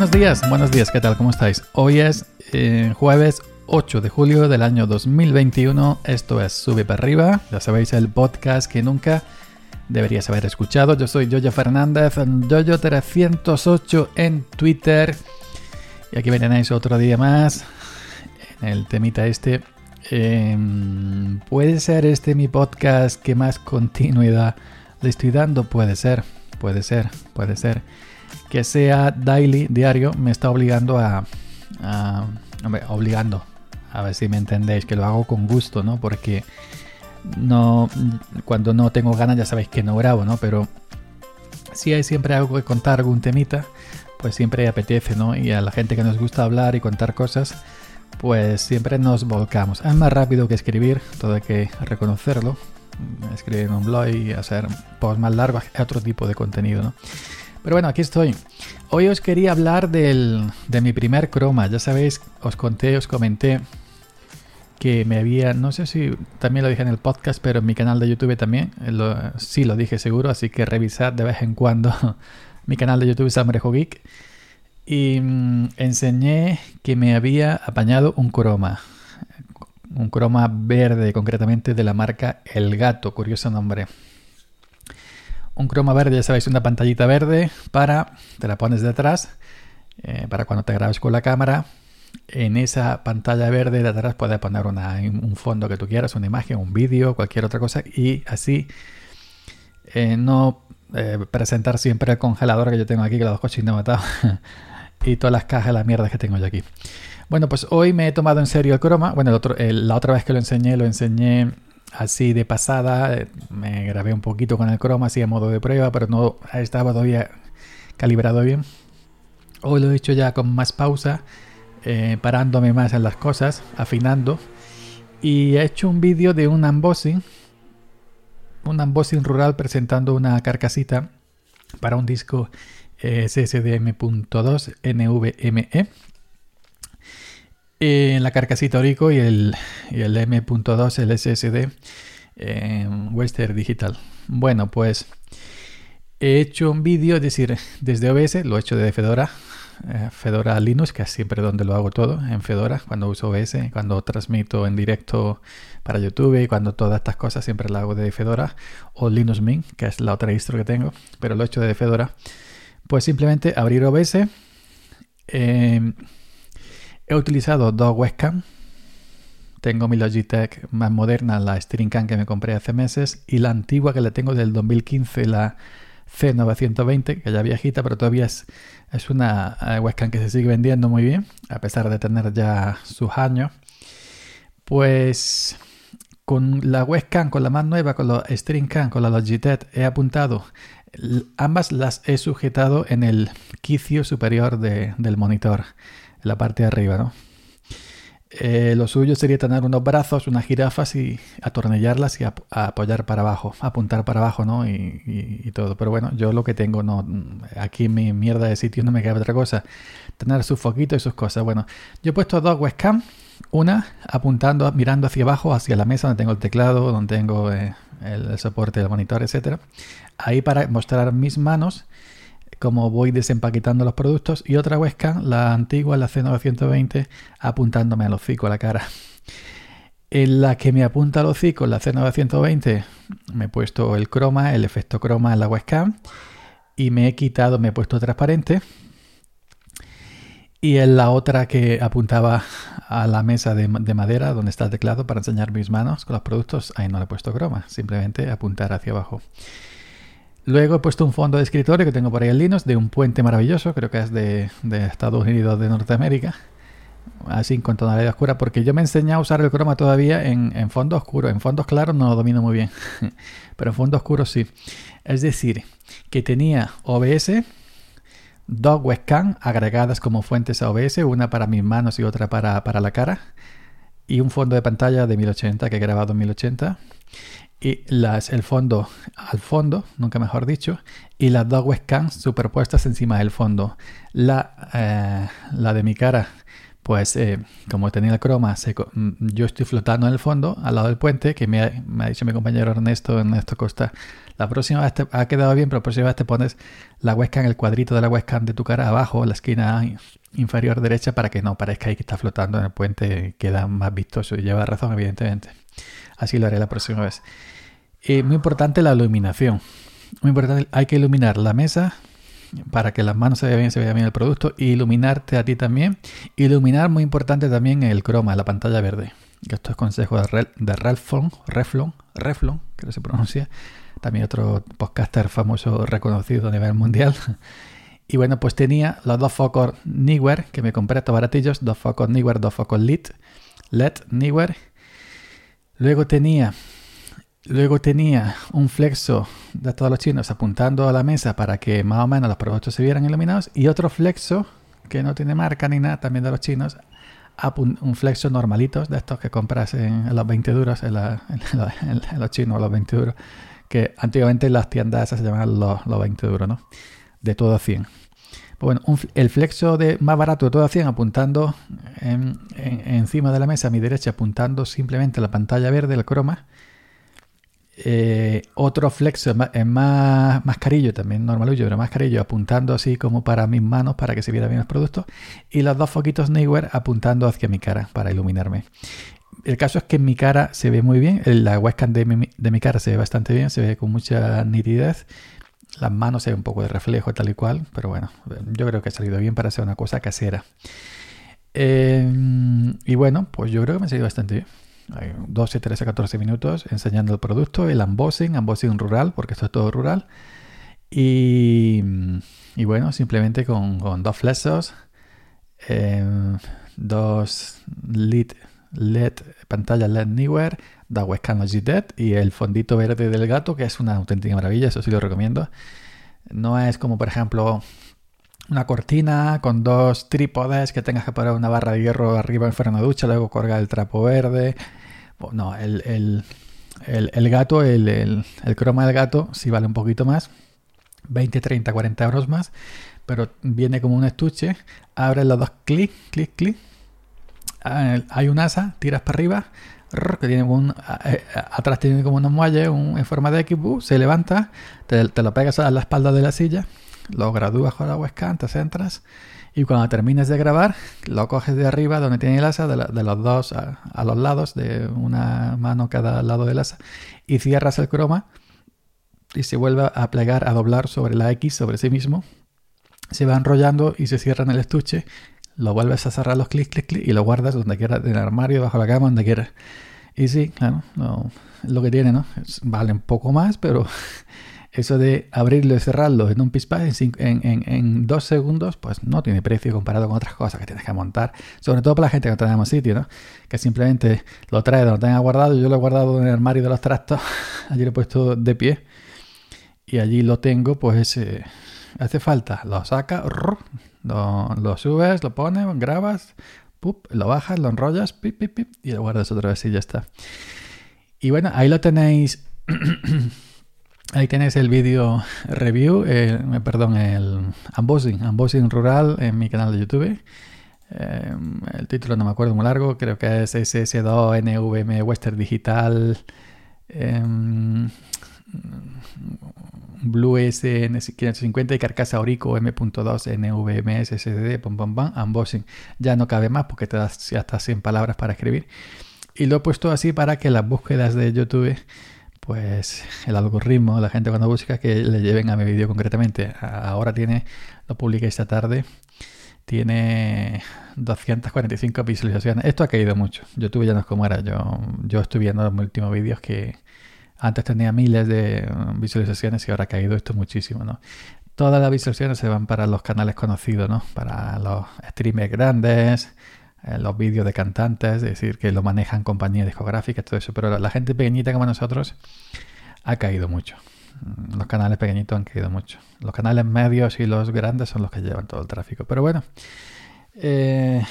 Buenos días, buenos días, ¿qué tal? ¿Cómo estáis? Hoy es eh, jueves 8 de julio del año 2021. Esto es Sube para arriba. Ya sabéis, el podcast que nunca deberías haber escuchado. Yo soy Yoyo Fernández, Yoyo308 en Twitter. Y aquí venéis otro día más en el temita este. Em, ¿Puede ser este mi podcast que más continuidad le estoy dando? Puede ser, puede ser, puede ser que sea daily, diario, me está obligando a, hombre, obligando, a ver si me entendéis, que lo hago con gusto, ¿no? Porque no, cuando no tengo ganas ya sabéis que no grabo, ¿no? Pero si hay siempre algo que contar, algún temita, pues siempre apetece, ¿no? Y a la gente que nos gusta hablar y contar cosas, pues siempre nos volcamos. Es más rápido que escribir, todo hay que reconocerlo. Escribir en un blog y hacer posts más largos es otro tipo de contenido, ¿no? Pero bueno, aquí estoy. Hoy os quería hablar del, de mi primer croma. Ya sabéis, os conté, os comenté que me había, no sé si también lo dije en el podcast, pero en mi canal de YouTube también, lo, sí lo dije seguro, así que revisad de vez en cuando mi canal de YouTube Samrejo Geek. Y mm, enseñé que me había apañado un croma. Un croma verde, concretamente de la marca El Gato, curioso nombre un croma verde, ya sabéis, una pantallita verde para, te la pones detrás, eh, para cuando te grabes con la cámara. En esa pantalla verde de atrás puedes poner un fondo que tú quieras, una imagen, un vídeo, cualquier otra cosa y así eh, no eh, presentar siempre el congelador que yo tengo aquí, que los coches no matado, y todas las cajas, la mierda que tengo yo aquí. Bueno, pues hoy me he tomado en serio el croma. Bueno, la otra vez que lo enseñé, lo enseñé así de pasada. Eh, me grabé un poquito con el croma así a modo de prueba, pero no estaba todavía calibrado bien. Hoy lo he hecho ya con más pausa, eh, parándome más en las cosas, afinando. Y he hecho un vídeo de un unboxing, un unboxing rural presentando una carcasita para un disco eh, SSDM.2 NVMe en la carcasita Orico y el, el M.2, el SSD Western Digital. Bueno, pues he hecho un vídeo, es decir, desde OBS, lo he hecho de Fedora, eh, Fedora Linux, que es siempre donde lo hago todo, en Fedora, cuando uso OBS, cuando transmito en directo para YouTube y cuando todas estas cosas siempre lo hago de Fedora, o Linux Mint, que es la otra distro que tengo, pero lo he hecho de Fedora. Pues simplemente abrir OBS. Eh, He utilizado dos webcams. Tengo mi Logitech más moderna, la StreamCam que me compré hace meses, y la antigua que la tengo del 2015, la C920, que ya viejita, pero todavía es, una eh, webcam que se sigue vendiendo muy bien, a pesar de tener ya sus años. Pues con la webcam, con la más nueva, con la StreamCam, con la Logitech, he apuntado, ambas las he sujetado en el quicio superior del monitor la parte de arriba, ¿no? Eh, lo suyo sería tener unos brazos, unas jirafas y atornillarlas y apoyar para abajo, apuntar para abajo, ¿no? Y, todo. Pero bueno, yo lo que tengo, no, aquí mi mierda de sitio no me cabe otra cosa. Tener sus foquitos y sus cosas. Bueno, yo he puesto dos webcam, una apuntando, mirando hacia abajo, hacia la mesa donde tengo el teclado, donde tengo eh, el, soporte del monitor, etcétera. Ahí para mostrar mis manos como voy desempaquetando los productos y otra webcam, la antigua, la C920, apuntándome al hocico, a la cara. En la que me apunta al hocico, la C920, me he puesto el croma, el efecto croma en la webcam y me he quitado, me he puesto transparente. Y en la otra que apuntaba a la mesa de, de, madera donde está el teclado para enseñar mis manos con los productos, ahí no le he puesto croma, simplemente apuntar hacia abajo. Luego he puesto un fondo de escritorio que tengo por ahí en Linux de un puente maravilloso, creo que es de, Estados Unidos de Norteamérica, así con tonalidad oscura, porque yo me enseñé a usar el croma todavía en, fondo oscuro. En fondos claros no lo domino muy bien, pero en fondo oscuro sí. Es decir, que tenía OBS, dos webcam agregadas como fuentes a OBS, una para mis manos y otra para, para la cara, y un fondo de pantalla de 1080 que he grabado en 1080 y las, el fondo al fondo, nunca mejor dicho, y las dos webcams superpuestas encima del fondo. La, eh, la de mi cara pues eh, como tenía el croma, mm, yo estoy flotando en el fondo, al lado del puente, que me ha, dicho mi compañero Ernesto, Ernesto Costa, la próxima vez te, ha quedado bien, pero la próxima vez te pones la webcam, el cuadrito de la webcam de tu cara abajo, la esquina inferior derecha, para que no parezca ahí que está flotando en el puente, queda más vistoso y lleva razón, evidentemente. Así lo haré la próxima vez. Y muy importante la iluminación. Muy importante, hay que iluminar la mesa, para que las manos se vean bien, se vea bien el producto, y iluminarte a ti también. Iluminar, muy importante también el croma, la pantalla verde. Esto es consejo de, de Reflon, Reflon, que se pronuncia. También otro podcaster famoso reconocido a nivel mundial. Y bueno, pues tenía los dos focos Niwer, que me compré estos baratillos, dos focos Niwer, dos focos LED, LED. Luego tenía Luego tenía un flexo de todos los chinos apuntando a la mesa para que más o menos los productos se vieran iluminados y otro flexo que no tiene marca ni nada también de los chinos un flexo normalitos de estos que compras en, los 20 duros en, los chinos los 20 duros que antiguamente las tiendas se llamaban los, 20 duros ¿no? de todo a 100 bueno, el flexo de más barato de todo a 100 apuntando encima de la mesa a mi derecha apuntando simplemente la pantalla verde el croma eh, otro flexo es más, más carillo, también normalillo, pero más carillo, apuntando así como para mis manos para que se viera bien el producto. Y los dos foquitos Neewer apuntando hacia mi cara para iluminarme. El caso es que mi cara se ve muy bien, la webcam de mi, de mi cara se ve bastante bien, se ve con mucha nitidez. Las manos ve un poco de reflejo tal y cual, pero bueno, yo creo que ha salido bien para hacer una cosa casera. Eh, y bueno, pues yo creo que me ha salido bastante bien. 12, 13, 14 minutos enseñando el producto, el unboxing, unboxing rural, porque esto es todo rural. Y, y bueno, simplemente con, dos flexos, em, dos LED, LED, pantalla LED Anywhere, da webcam Logitech y el fondito verde del gato, que es una auténtica maravilla, eso sí lo recomiendo. No es como, por ejemplo, una cortina con dos trípodes que tengas que poner una barra de hierro arriba en de ducha, luego colgar el trapo verde no, el, gato, el, croma del gato sí vale un poquito más. 20, 30, 40 euros más. Pero viene como un estuche. Abres los dos clic, clic, clic. Ah, hay un asa, tiras para arriba. Que tiene un, eh, atrás tiene como un muelle en forma de X, se levanta, te, lo pegas a la espalda de la silla, lo gradúas con la webcam, te centras y cuando termines de grabar, lo coges de arriba donde tiene el asa, de, los dos a, los lados, de una mano cada lado del asa, y cierras el croma y se vuelve a plegar, a doblar sobre la X, sobre sí mismo. Se va enrollando y se cierra en el estuche. Lo vuelves a cerrar los clics, clic, clic y lo guardas donde quieras, en el armario, bajo la cama, donde quieras. Y sí, claro, lo que tiene, ¿no? Vale un poco más, pero eso de abrirlo y cerrarlo en un pispás en, en, dos segundos, pues no tiene precio comparado con otras cosas que tienes que montar. Sobre todo para la gente que no tenemos sitio, ¿no? Que simplemente lo trae donde lo tenga guardado. Yo lo he guardado en el armario de los trastos. allí lo he puesto de pie. Y allí lo tengo, pues eh, hace falta. Lo saca, lo, subes, lo pones, grabas, lo bajas, lo enrollas, y lo guardas otra vez y ya está. Y bueno, ahí lo tenéis. Ahí tenéis el vídeo review, eh, perdón, el unboxing, unboxing rural en mi canal de YouTube. Eh, el título no me acuerdo muy largo, creo que es SS2NVM Western Digital em, Blue SN550 y carcasa Orico M.2 NVMe SSD, pom, pom, pom, unboxing. Ya no cabe más porque te das hasta 100 palabras para escribir. Y lo he puesto así para que las búsquedas de YouTube pues el algoritmo, la gente cuando busca que le lleven a mi vídeo concretamente. Ahora tiene, lo publiqué esta tarde, tiene 245 visualizaciones. Esto ha caído mucho. YouTube ya no es como era. Yo, yo estoy viendo los últimos vídeos que antes tenía miles de visualizaciones y ahora ha caído esto muchísimo, ¿no? Todas las visualizaciones se van para los canales conocidos, ¿no? Para los streamers grandes, eh, los vídeos de cantantes, es decir, que lo manejan compañías discográficas, todo eso, pero la gente pequeñita como nosotros ha caído mucho. Mm, los canales pequeñitos han caído mucho. Los canales medios y los grandes son los que llevan todo el tráfico. Pero bueno, eh,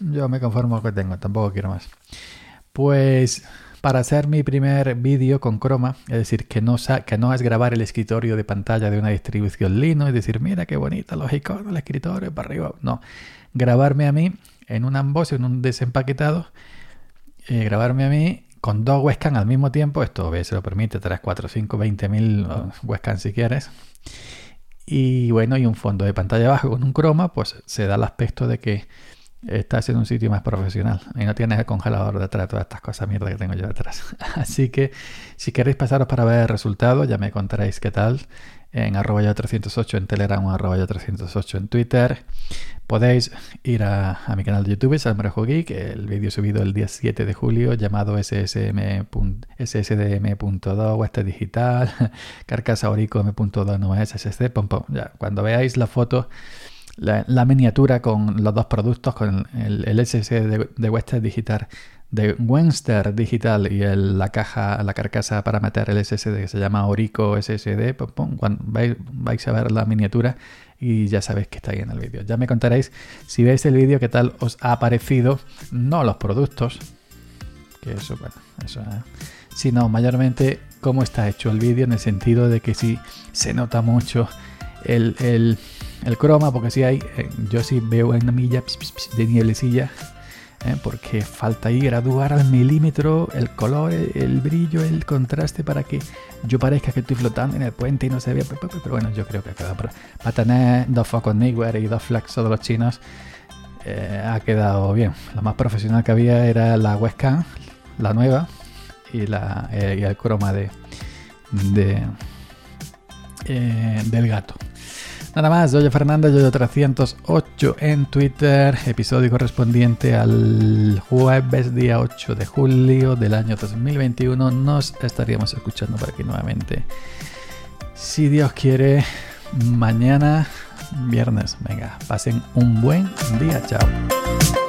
yo me conformo con lo que tengo, tampoco quiero más. Pues para hacer mi primer vídeo con croma, es decir, que no, es grabar el escritorio de pantalla de una distribución Linux, es decir, mira qué bonita los iconos, el escritorio para arriba. No, grabarme a mí en un unboxing, en un desempaquetado, eh, grabarme a mí con dos webcams al mismo tiempo. Esto se lo permite 3, 4, 5, 20 mil webcams si quieres. Y bueno, y un fondo de pantalla abajo con un croma, pues se da el aspecto de que estás en un sitio más profesional y no tienes el congelador detrás, todas estas cosas mierda que tengo yo detrás. Así que si queréis pasaros para ver el resultado, ya me contaréis qué tal en arroba ya 308 en Telegram o arroba ya 308 en Twitter. Podéis ir a, mi canal de YouTube, Salmorejo Geek, el vídeo subido el día 7 de julio llamado SSM, SSDM.2, este digital, carcasa orico M.2 no es SSD, pom, pom. Ya, cuando veáis la foto la, miniatura con los dos productos, con el, SSD de, de Western Digital, de Wenster Digital y la caja, la carcasa para meter el SSD que se llama Orico SSD, cuando vais, vais, a ver la miniatura y ya sabéis que está ahí en el vídeo. Ya me contaréis si veis el vídeo qué tal os ha parecido, no los productos, que eso, bueno, eso, ¿eh? sino mayormente cómo está hecho el vídeo en el sentido de que si se nota mucho el, el el croma, porque si hay, eh, yo sí veo una milla de nieblecilla, eh, porque falta ahí graduar al milímetro el color, el, brillo, el contraste para que yo parezca que estoy flotando en el puente y no se vea. Pero bueno, yo creo que queda para, tener dos focos Neewer y dos flexos de los chinos, eh, ha quedado bien. Lo más profesional que había era la webcam, la nueva, y, la, el croma de del gato. Nada más, Yoyo Fernando, Yoyo308 en Twitter, episodio correspondiente al jueves día 8 de julio del año 2021. Nos estaríamos escuchando por aquí nuevamente. Si Dios quiere, mañana, viernes. Venga, pasen un buen día. Chao.